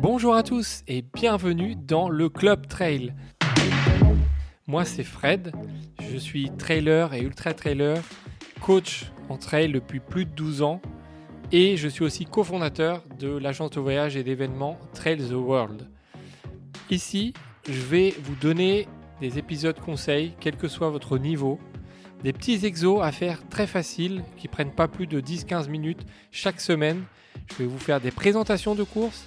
Bonjour à tous et bienvenue dans le Club Trail. Moi c'est Fred, je suis trailer et ultra trailer, coach en trail depuis plus de 12 ans et je suis aussi cofondateur de l'agence de voyage et d'événements Trail the World. Ici, je vais vous donner des épisodes conseils, quel que soit votre niveau, des petits exos à faire très faciles qui prennent pas plus de 10-15 minutes chaque semaine. Je vais vous faire des présentations de courses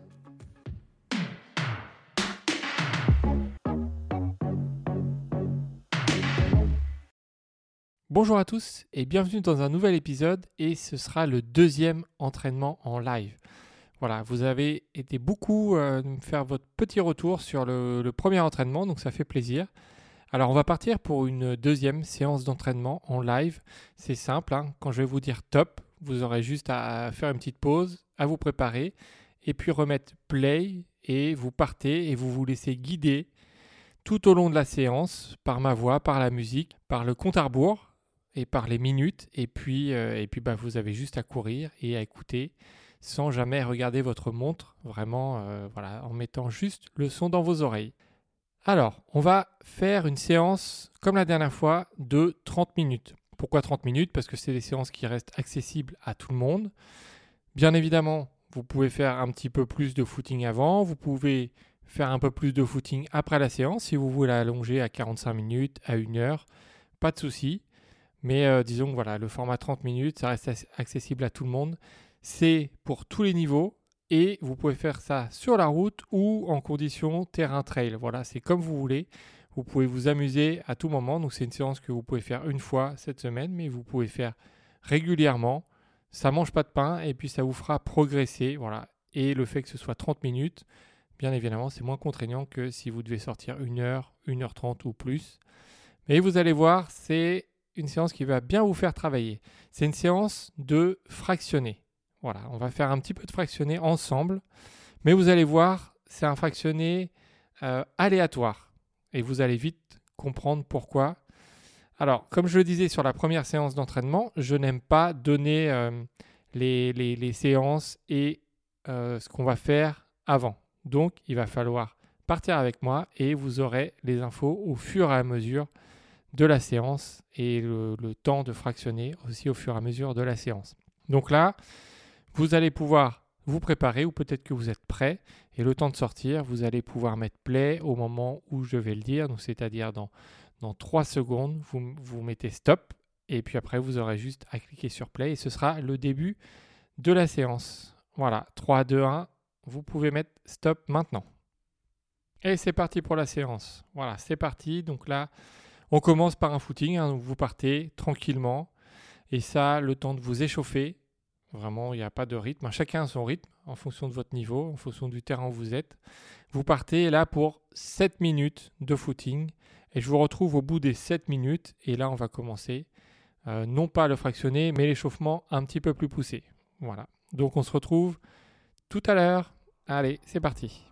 Bonjour à tous et bienvenue dans un nouvel épisode et ce sera le deuxième entraînement en live. Voilà, vous avez été beaucoup euh, me faire votre petit retour sur le, le premier entraînement, donc ça fait plaisir. Alors on va partir pour une deuxième séance d'entraînement en live. C'est simple, hein. quand je vais vous dire top, vous aurez juste à faire une petite pause, à vous préparer, et puis remettre play, et vous partez et vous vous laissez guider tout au long de la séance par ma voix, par la musique, par le compte à rebours et par les minutes, et puis, euh, et puis bah, vous avez juste à courir et à écouter sans jamais regarder votre montre, vraiment euh, voilà, en mettant juste le son dans vos oreilles. Alors, on va faire une séance, comme la dernière fois, de 30 minutes. Pourquoi 30 minutes? Parce que c'est des séances qui restent accessibles à tout le monde. Bien évidemment, vous pouvez faire un petit peu plus de footing avant, vous pouvez faire un peu plus de footing après la séance si vous voulez allonger à 45 minutes, à 1 heure, pas de souci. Mais euh, disons que voilà, le format 30 minutes, ça reste accessible à tout le monde. C'est pour tous les niveaux, et vous pouvez faire ça sur la route ou en condition terrain trail. Voilà, c'est comme vous voulez. Vous pouvez vous amuser à tout moment. Donc c'est une séance que vous pouvez faire une fois cette semaine, mais vous pouvez faire régulièrement. Ça mange pas de pain et puis ça vous fera progresser. Voilà. Et le fait que ce soit 30 minutes, bien évidemment, c'est moins contraignant que si vous devez sortir une heure, 1 heure 30 ou plus. Mais vous allez voir, c'est une séance qui va bien vous faire travailler. C'est une séance de fractionner. Voilà, on va faire un petit peu de fractionné ensemble. Mais vous allez voir, c'est un fractionné euh, aléatoire. Et vous allez vite comprendre pourquoi. Alors, comme je le disais sur la première séance d'entraînement, je n'aime pas donner euh, les, séances et euh, ce qu'on va faire avant. Donc, il va falloir partir avec moi et vous aurez les infos au fur et à mesure de la séance et le, temps de fractionner aussi au fur et à mesure de la séance. Donc là, vous allez pouvoir vous préparer ou peut-être que vous êtes prêt et le temps de sortir, vous allez pouvoir mettre play au moment où je vais le dire, c'est-à-dire dans, dans 3 secondes, vous, vous mettez stop et puis après vous aurez juste à cliquer sur play et ce sera le début de la séance. Voilà, 3, 2, 1, vous pouvez mettre stop maintenant. Et c'est parti pour la séance. Voilà, c'est parti. Donc là, on commence par un footing. Hein, vous partez tranquillement. Et ça, le temps de vous échauffer, Vraiment, il n'y a pas de rythme. Chacun a son rythme en fonction de votre niveau, en fonction du terrain où vous êtes. Vous partez là pour 7 minutes de footing et je vous retrouve au bout des 7 minutes et là on va commencer euh, non pas le fractionner mais l'échauffement un petit peu plus poussé. Voilà. Donc on se retrouve tout à l'heure. Allez, c'est parti.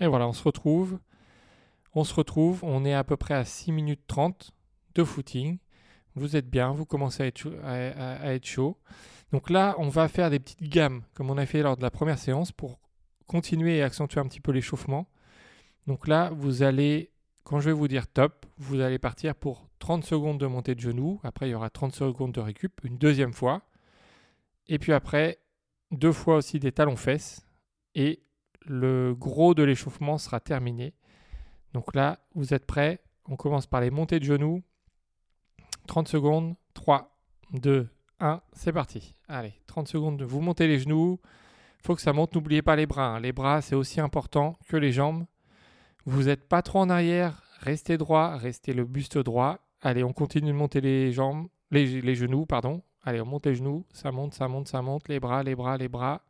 Et voilà, on se retrouve. On se retrouve, on est à peu près à 6 minutes 30 de footing. Vous êtes bien, vous commencez à être, chaud, à être chaud. Donc là, on va faire des petites gammes, comme on a fait lors de la première séance, pour continuer et accentuer un petit peu l'échauffement. Donc là, vous allez, quand je vais vous dire top, vous allez partir pour 30 secondes de montée de genoux. Après, il y aura 30 secondes de récup, une deuxième fois. Et puis après, deux fois aussi des talons fesses. Et le gros de l'échauffement sera terminé. Donc là, vous êtes prêts On commence par les montées de genoux. 30 secondes. 3, 2, 1, c'est parti. Allez, 30 secondes. Vous montez les genoux. Il faut que ça monte. N'oubliez pas les bras. Hein. Les bras, c'est aussi important que les jambes. Vous n'êtes pas trop en arrière. Restez droit. Restez le buste droit. Allez, on continue de monter les jambes. Les, les genoux, pardon. Allez, on monte les genoux. Ça monte, ça monte, ça monte. Les bras, les bras, les bras.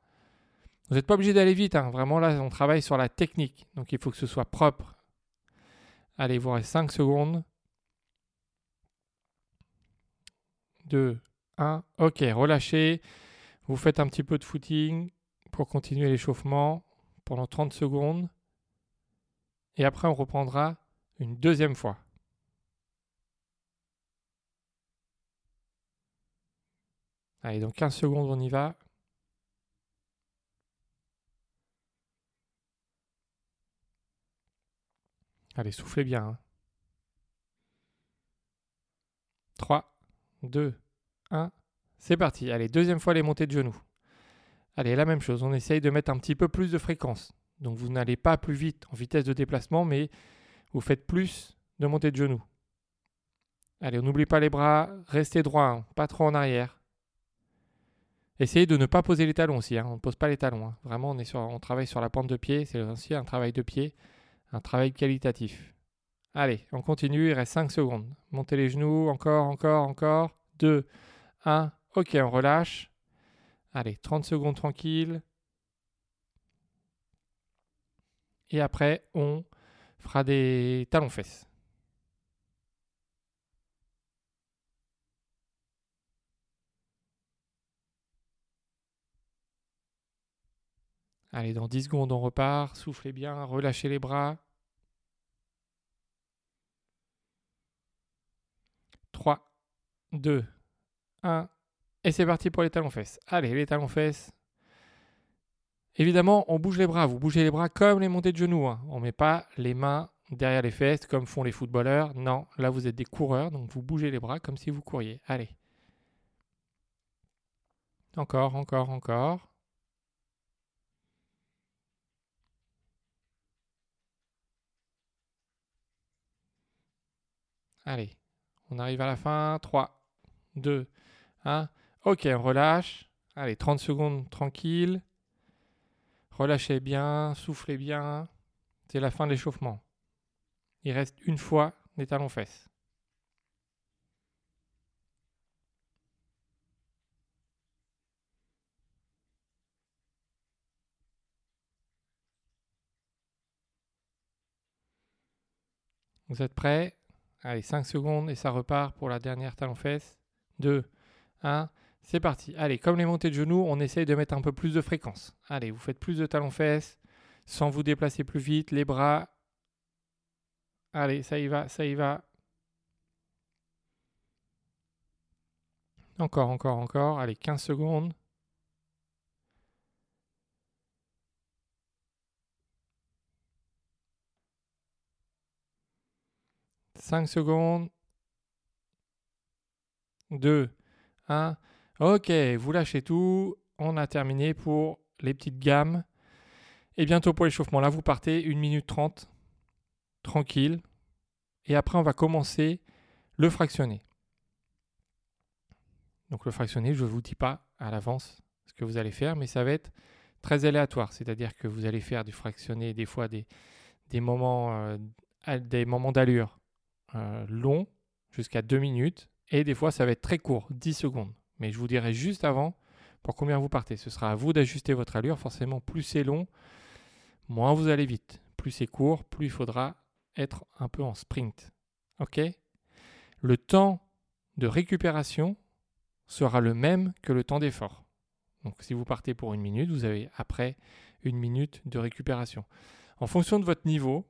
Vous n'êtes pas obligé d'aller vite. Hein. Vraiment, là, on travaille sur la technique. Donc, il faut que ce soit propre. Allez, vous restez 5 secondes. 2, 1. Ok, relâchez. Vous faites un petit peu de footing pour continuer l'échauffement pendant 30 secondes. Et après, on reprendra une deuxième fois. Allez, dans 15 secondes, on y va. Allez, soufflez bien. 3, 2, 1. C'est parti. Allez, deuxième fois les montées de genoux. Allez, la même chose. On essaye de mettre un petit peu plus de fréquence. Donc vous n'allez pas plus vite en vitesse de déplacement, mais vous faites plus de montées de genoux. Allez, on n'oublie pas les bras. Restez droit, hein. pas trop en arrière. Essayez de ne pas poser les talons aussi. Hein. On ne pose pas les talons. Hein. Vraiment, on, on travaille sur la pointe de pied. C'est aussi un travail de pied un travail qualitatif. Allez, on continue, il reste 5 secondes. Montez les genoux, encore, encore, encore. 2, 1, ok, on relâche. Allez, 30 secondes tranquille. Et après, on fera des talons-fesses. Allez, dans 10 secondes, on repart. Soufflez bien, relâchez les bras. 3, 2, 1. Et c'est parti pour les talons-fesses. Allez, les talons-fesses. Évidemment, on bouge les bras. Vous bougez les bras comme les montées de genoux. Hein. On ne met pas les mains derrière les fesses comme font les footballeurs. Non, là vous êtes des coureurs, donc vous bougez les bras comme si vous couriez. Allez. Encore, encore, encore. Allez, on arrive à la fin. 3, 2, 1. Ok, on relâche. Allez, 30 secondes tranquille. Relâchez bien, soufflez bien. C'est la fin de l'échauffement. Il reste une fois les talons fesses. Vous êtes prêts? Allez, 5 secondes et ça repart pour la dernière talon-fesse. 2, 1, c'est parti. Allez, comme les montées de genoux, on essaye de mettre un peu plus de fréquence. Allez, vous faites plus de talons-fesses sans vous déplacer plus vite. Les bras. Allez, ça y va, ça y va. Encore, encore, encore. Allez, 15 secondes. 5 secondes. 2, 1. Ok, vous lâchez tout. On a terminé pour les petites gammes. Et bientôt pour l'échauffement. Là, vous partez 1 minute 30. Tranquille. Et après, on va commencer le fractionné. Donc le fractionné, je ne vous dis pas à l'avance ce que vous allez faire, mais ça va être très aléatoire. C'est-à-dire que vous allez faire du fractionné des fois des, moments, euh, des moments d'allure euh, long, jusqu'à 2 minutes, et des fois ça va être très court, 10 secondes. Mais je vous dirai juste avant pour combien vous partez. Ce sera à vous d'ajuster votre allure. Forcément, plus c'est long, moins vous allez vite. Plus c'est court, plus il faudra être un peu en sprint. OK? Le temps de récupération sera le même que le temps d'effort. Donc si vous partez pour une minute, vous avez après une minute de récupération. En fonction de votre niveau,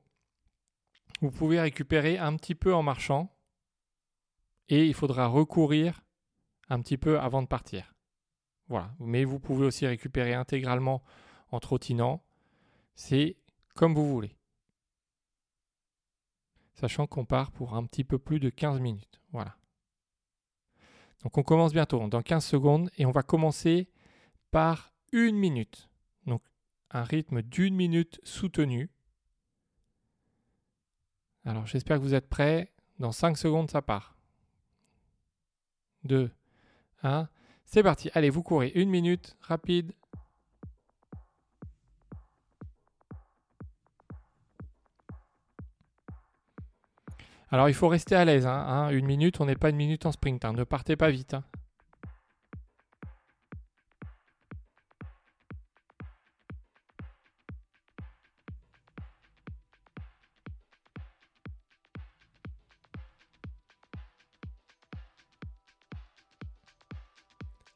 vous pouvez récupérer un petit peu en marchant et il faudra recourir un petit peu avant de partir. Voilà. Mais vous pouvez aussi récupérer intégralement en trottinant. C'est comme vous voulez. Sachant qu'on part pour un petit peu plus de 15 minutes. Voilà. Donc on commence bientôt, dans 15 secondes, et on va commencer par une minute. Donc un rythme d'une minute soutenu. Alors j'espère que vous êtes prêts. Dans 5 secondes, ça part. 2, 1. C'est parti. Allez, vous courez. Une minute, rapide. Alors il faut rester à l'aise. Hein, hein. Une minute, on n'est pas une minute en sprint. Hein. Ne partez pas vite.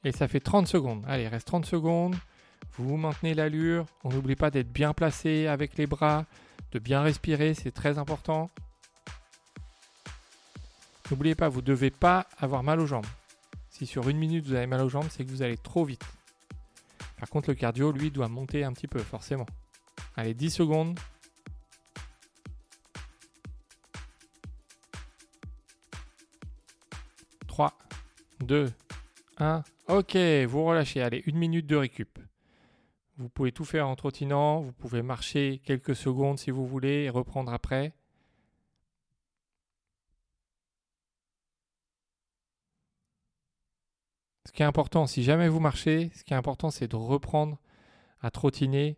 Et ça fait 30 secondes. Allez, reste 30 secondes. Vous maintenez l'allure. On n'oublie pas d'être bien placé avec les bras, de bien respirer, c'est très important. N'oubliez pas, vous ne devez pas avoir mal aux jambes. Si sur une minute vous avez mal aux jambes, c'est que vous allez trop vite. Par contre, le cardio, lui, doit monter un petit peu, forcément. Allez, 10 secondes. 3, 2, 1. Ok, vous relâchez. Allez, une minute de récup. Vous pouvez tout faire en trottinant. Vous pouvez marcher quelques secondes si vous voulez et reprendre après. Ce qui est important, si jamais vous marchez, ce qui est important, c'est de reprendre à trottiner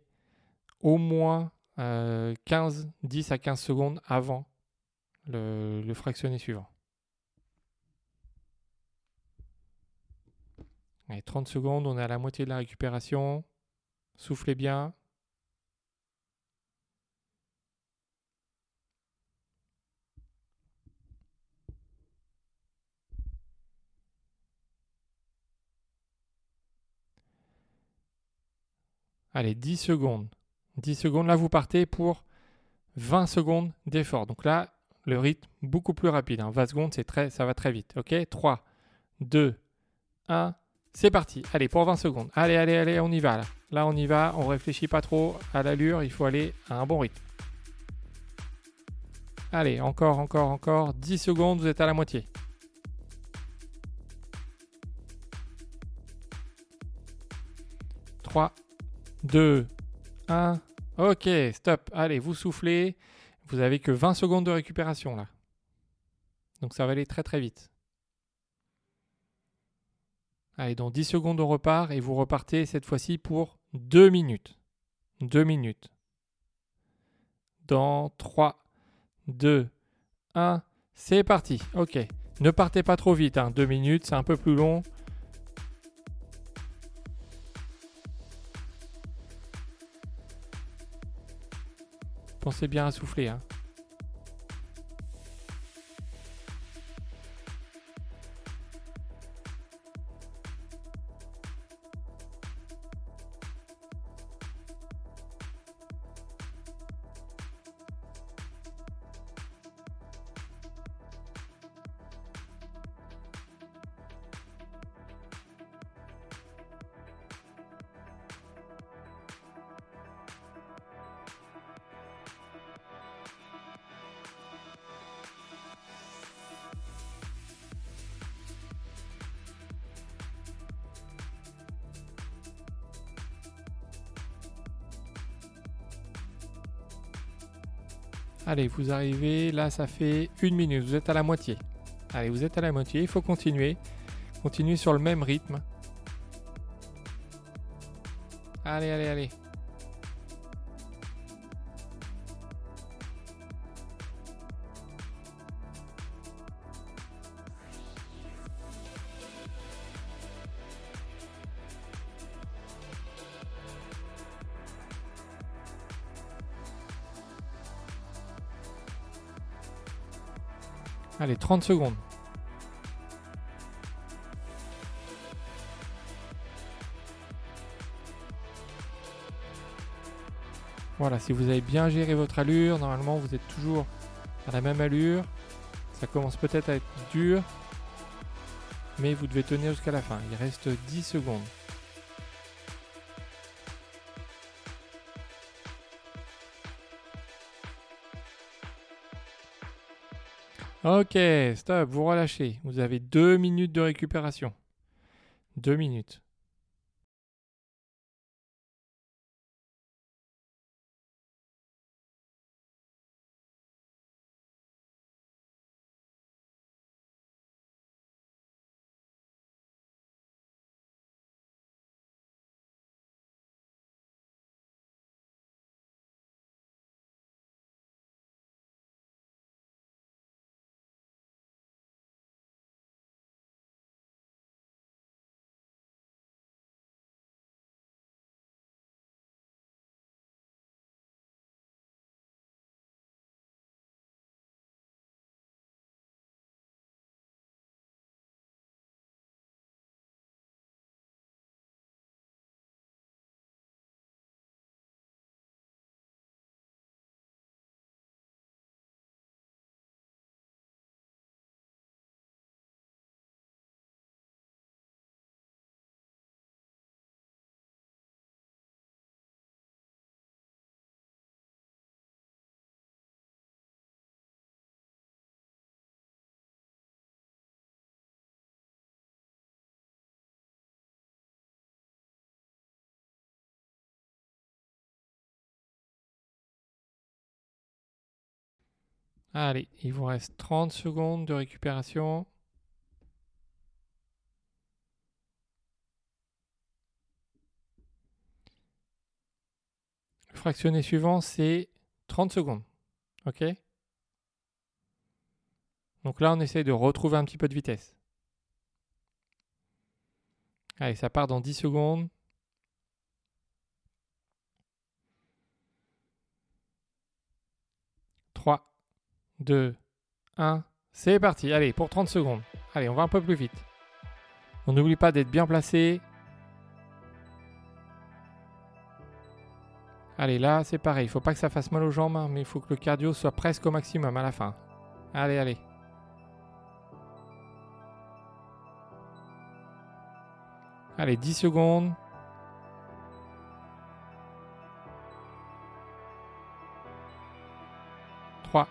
au moins 15, euh, 10 à 15 secondes avant le, le fractionné suivant. Allez, 30 secondes, on est à la moitié de la récupération. Soufflez bien. Allez, 10 secondes. 10 secondes, là vous partez pour 20 secondes d'effort. Donc là, le rythme beaucoup plus rapide. 20 hein. secondes, c'est très, ça va très vite. OK 3, 2, 1. C'est parti. Allez, pour 20 secondes. Allez, allez, allez, on y va là. On y va. On réfléchit pas trop à l'allure. Il faut aller à un bon rythme. Allez, encore, encore, encore. 10 secondes, vous êtes à la moitié. « 3, 2, 1. Ok, stop. Allez, vous soufflez. Vous avez que 20 secondes de récupération là. Donc ça va aller très très vite. Allez, dans 10 secondes, on repart et vous repartez cette fois-ci pour 2 minutes. 2 minutes. Dans 3, 2, 1, c'est parti. Ok. Ne partez pas trop vite. 2 hein. minutes, c'est un peu plus long. Pensez bien à souffler. Hein. Allez, vous arrivez, là ça fait une minute, vous êtes à la moitié. Allez, vous êtes à la moitié, il faut continuer. Continuez sur le même rythme. Allez, allez, allez. Allez, 30 secondes. Voilà, si vous avez bien géré votre allure, normalement vous êtes toujours à la même allure. Ça commence peut-être à être dur, mais vous devez tenir jusqu'à la fin. Il reste 10 secondes. Ok, stop, vous relâchez. Vous avez deux minutes de récupération. Deux minutes. Allez, il vous reste 30 secondes de récupération. Le fractionné suivant, c'est 30 secondes. OK? Donc là, on essaye de retrouver un petit peu de vitesse. Allez, ça part dans 10 secondes. 3, 2, 1. C'est parti. Allez, pour 30 secondes. Allez, on va un peu plus vite. On n'oublie pas d'être bien placé. Allez, là, c'est pareil. Il faut pas que ça fasse mal aux jambes, hein, mais il faut que le cardio soit presque au maximum à la fin. Allez, allez. Allez, 10 secondes. 3,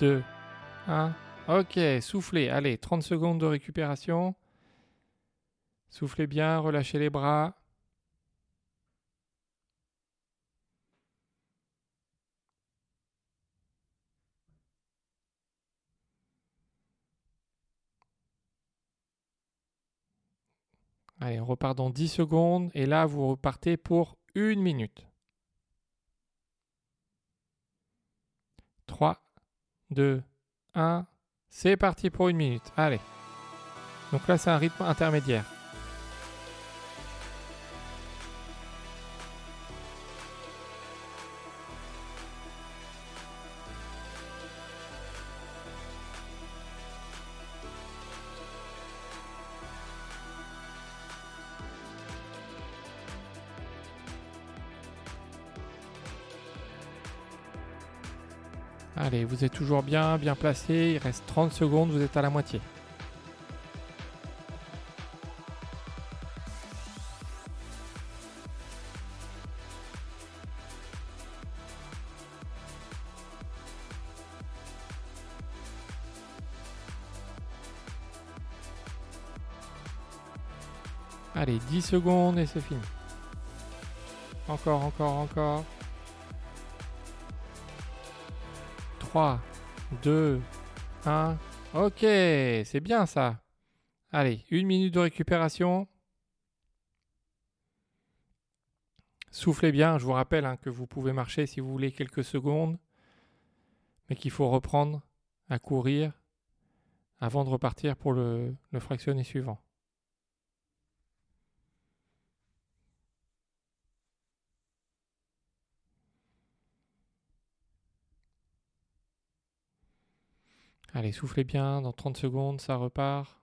2, 1. Ok, soufflez. Allez, 30 secondes de récupération. Soufflez bien, relâchez les bras. Allez, on repart dans 10 secondes. Et là, vous repartez pour une minute. 3, 2, 1. C'est parti pour une minute. Allez. Donc là, c'est un rythme intermédiaire. Vous êtes toujours bien, bien placé. Il reste 30 secondes, vous êtes à la moitié. Allez, 10 secondes et c'est fini. Encore, encore, encore. 3, 2, 1. Ok, c'est bien ça. Allez, une minute de récupération. Soufflez bien, je vous rappelle hein, que vous pouvez marcher si vous voulez quelques secondes, mais qu'il faut reprendre à courir avant de repartir pour le, le fractionné suivant. Allez, soufflez bien, dans 30 secondes, ça repart.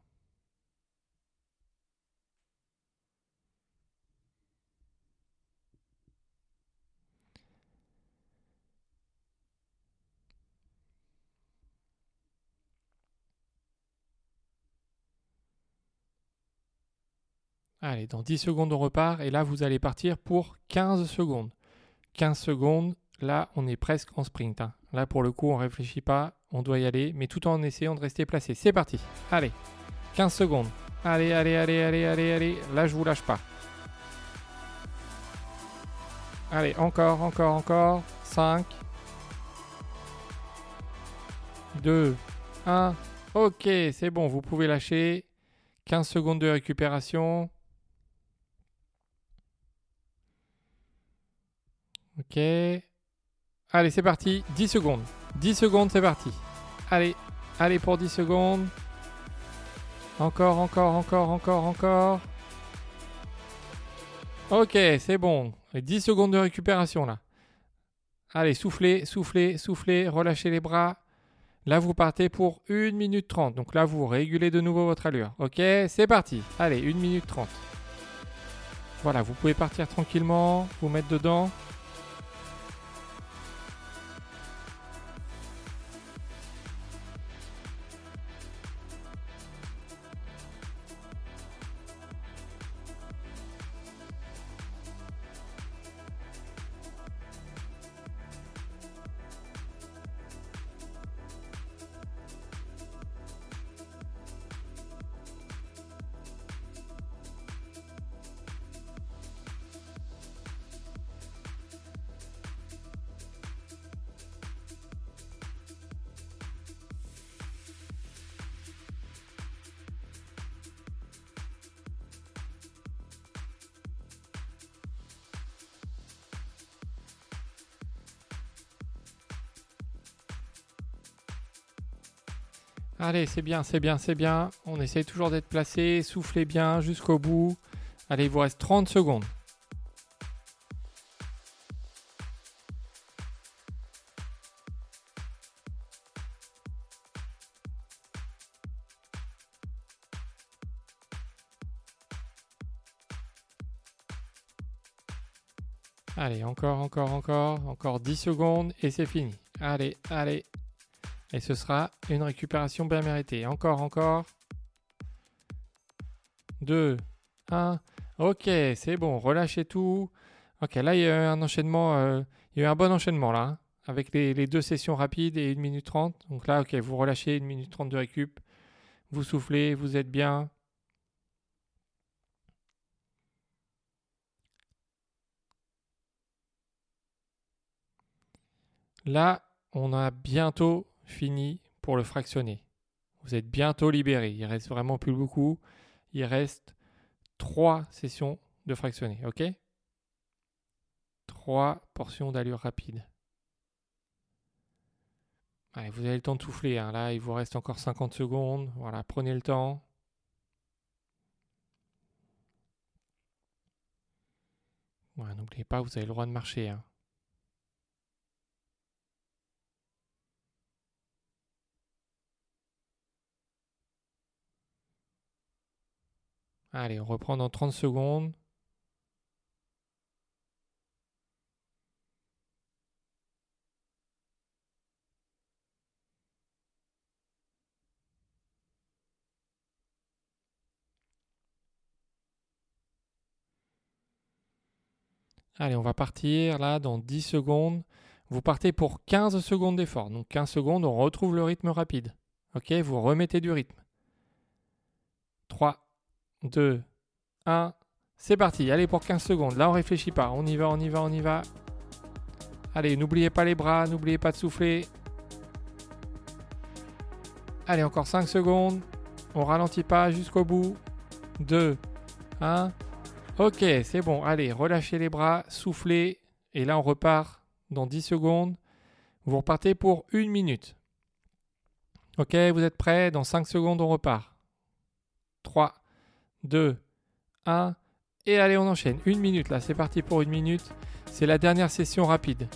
Allez, dans 10 secondes, on repart. Et là, vous allez partir pour 15 secondes. 15 secondes, là, on est presque en sprint. Hein. Là, pour le coup, on ne réfléchit pas on doit y aller, mais tout en essayant de rester placé. C'est parti. Allez, 15 secondes. Allez, allez, allez, allez, allez, allez. Là, je vous lâche pas. Allez, encore, encore, encore. 5, 2, 1. Ok, c'est bon, vous pouvez lâcher. 15 secondes de récupération. Ok. Allez, c'est parti. 10 secondes. 10 secondes, c'est parti. Allez, allez pour 10 secondes. Encore, encore, encore, encore, encore. Ok, c'est bon. 10 secondes de récupération là. Allez, soufflez, soufflez, soufflez, relâchez les bras. Là, vous partez pour 1 minute 30. Donc là, vous régulez de nouveau votre allure. Ok, c'est parti. Allez, 1 minute 30. Voilà, vous pouvez partir tranquillement, vous mettre dedans. Allez, c'est bien, c'est bien, c'est bien. On essaye toujours d'être placé. Soufflez bien jusqu'au bout. Allez, il vous reste 30 secondes. Allez, encore, encore, encore, encore 10 secondes et c'est fini. Allez, allez. Et ce sera une récupération bien méritée. Encore, encore. 2, 1. Ok, c'est bon, relâchez tout. Ok, là, il y a eu un enchaînement. euh, il y a eu un bon enchaînement là. hein, avec les, les deux sessions rapides et 1 minute 30. Donc là, ok, vous relâchez 1 minute 30 de récup. Vous soufflez, vous êtes bien. Là, on a bientôt fini pour le fractionner. Vous êtes bientôt libéré. Il reste vraiment plus beaucoup. Il reste trois sessions de fractionner, ok? Trois portions d'allure rapide. Vous avez le temps de souffler. hein. Là, il vous reste encore 50 secondes. Voilà, prenez le temps. N'oubliez pas, vous avez le droit de marcher. hein. Allez, on reprend dans 30 secondes. Allez, on va partir là dans 10 secondes. Vous partez pour 15 secondes d'effort. Donc 15 secondes, on retrouve le rythme rapide. Ok, vous remettez du rythme. 3, 2, 1. C'est parti. Allez pour 15 secondes. Là, on réfléchit pas. On y va, on y va, on y va. Allez, n'oubliez pas les bras, n'oubliez pas de souffler. Allez, encore 5 secondes. On ralentit pas jusqu'au bout. 2, 1. Ok, c'est bon. Allez, relâchez les bras, soufflez. Et là, on repart dans 10 secondes. Vous repartez pour une minute. Ok, vous êtes prêts? Dans 5 secondes, on repart. 3, 2, 1. Et allez, on enchaîne. Une minute là, c'est parti pour une minute. C'est la dernière session rapide.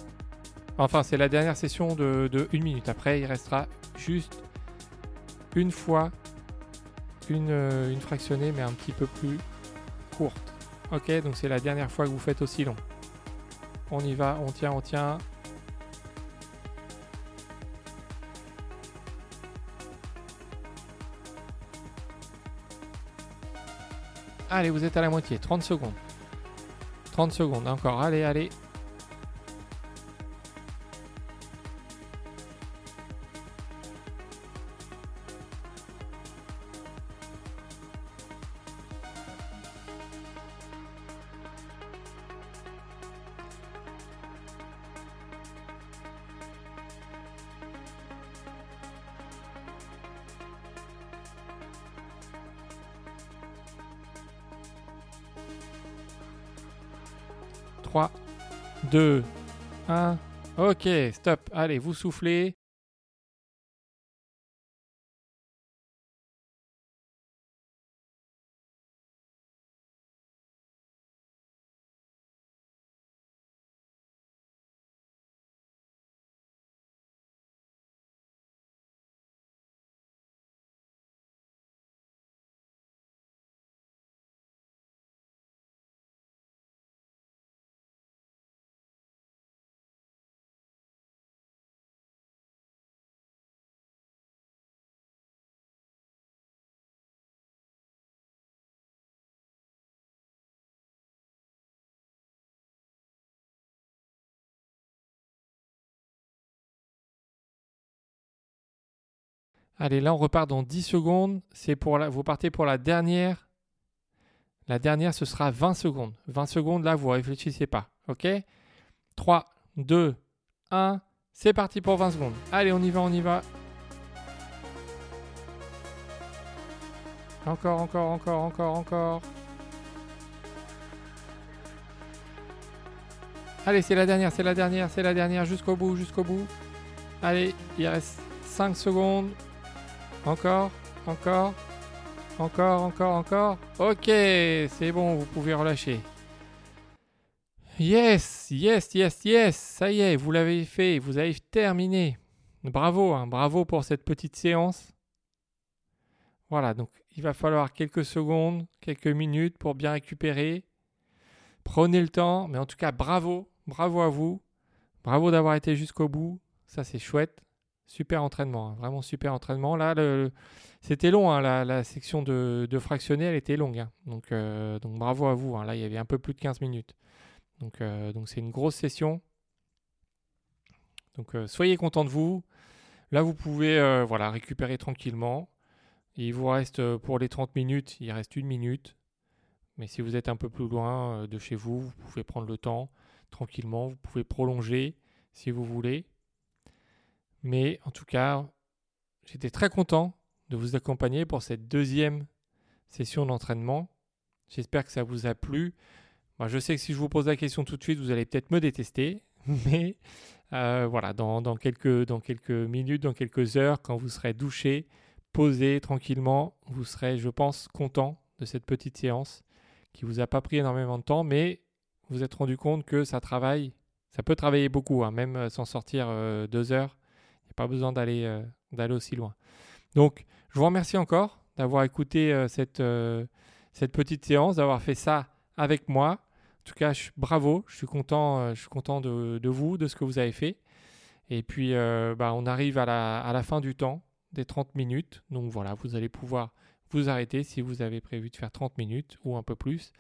Enfin, c'est la dernière session de, une minute. Après, il restera juste une fois une, euh, une fractionnée, mais un petit peu plus courte. Ok, donc c'est la dernière fois que vous faites aussi long. On y va, on tient, on tient. Allez, vous êtes à la moitié. 30 secondes. 30 secondes encore. Allez, allez. Ok, stop. Allez, vous soufflez. Allez, là, on repart dans 10 secondes. Vous partez pour la dernière. La dernière, ce sera 20 secondes. 20 secondes, là, vous réfléchissez pas. OK? 3, 2, 1. C'est parti pour 20 secondes. Allez, on y va, on y va. Encore, encore, encore, encore, encore. Allez, c'est la dernière, c'est la dernière, c'est la dernière, jusqu'au bout, jusqu'au bout. Allez, il reste 5 secondes. Encore, encore, encore, encore, encore. Ok, c'est bon, vous pouvez relâcher. Yes, yes, yes, yes, ça y est, vous l'avez fait, vous avez terminé. Bravo, hein, bravo pour cette petite séance. Voilà, donc il va falloir quelques secondes, quelques minutes pour bien récupérer. Prenez le temps, mais en tout cas, bravo, bravo à vous. Bravo d'avoir été jusqu'au bout, ça c'est chouette. Super entraînement, hein. vraiment super entraînement. Là, c'était long, hein, la, section de, de fractionner, elle était longue. Hein. Donc, euh, donc bravo à vous. Là, il y avait un peu plus de 15 minutes. Donc, euh, donc c'est une grosse session. Donc, euh, soyez content de vous. Là, vous pouvez voilà, récupérer tranquillement. il vous reste pour les 30 minutes, il reste une minute. Mais si vous êtes un peu plus loin de chez vous, vous pouvez prendre le temps tranquillement. Vous pouvez prolonger si vous voulez. Mais en tout cas, j'étais très content de vous accompagner pour cette deuxième session d'entraînement. J'espère que ça vous a plu. Moi, je sais que si je vous pose la question tout de suite, vous allez peut-être me détester. Mais euh, voilà, dans, quelques, minutes, dans quelques heures, quand vous serez douché, posé tranquillement, vous serez, je pense, content de cette petite séance qui vous a pas pris énormément de temps, mais vous vous êtes rendu compte que ça travaille, ça peut travailler beaucoup, hein, même sans sortir euh, deux heures pas besoin d'aller euh, d'aller aussi loin. Donc, je vous remercie encore d'avoir écouté euh, cette, euh, cette petite séance, d'avoir fait ça avec moi. En tout cas, bravo, je suis content, je suis content de, de, vous, de ce que vous avez fait. Et puis, bah, on arrive à la, à la fin du temps, des 30 minutes. Donc voilà, vous allez pouvoir vous arrêter si vous avez prévu de faire 30 minutes ou un peu plus.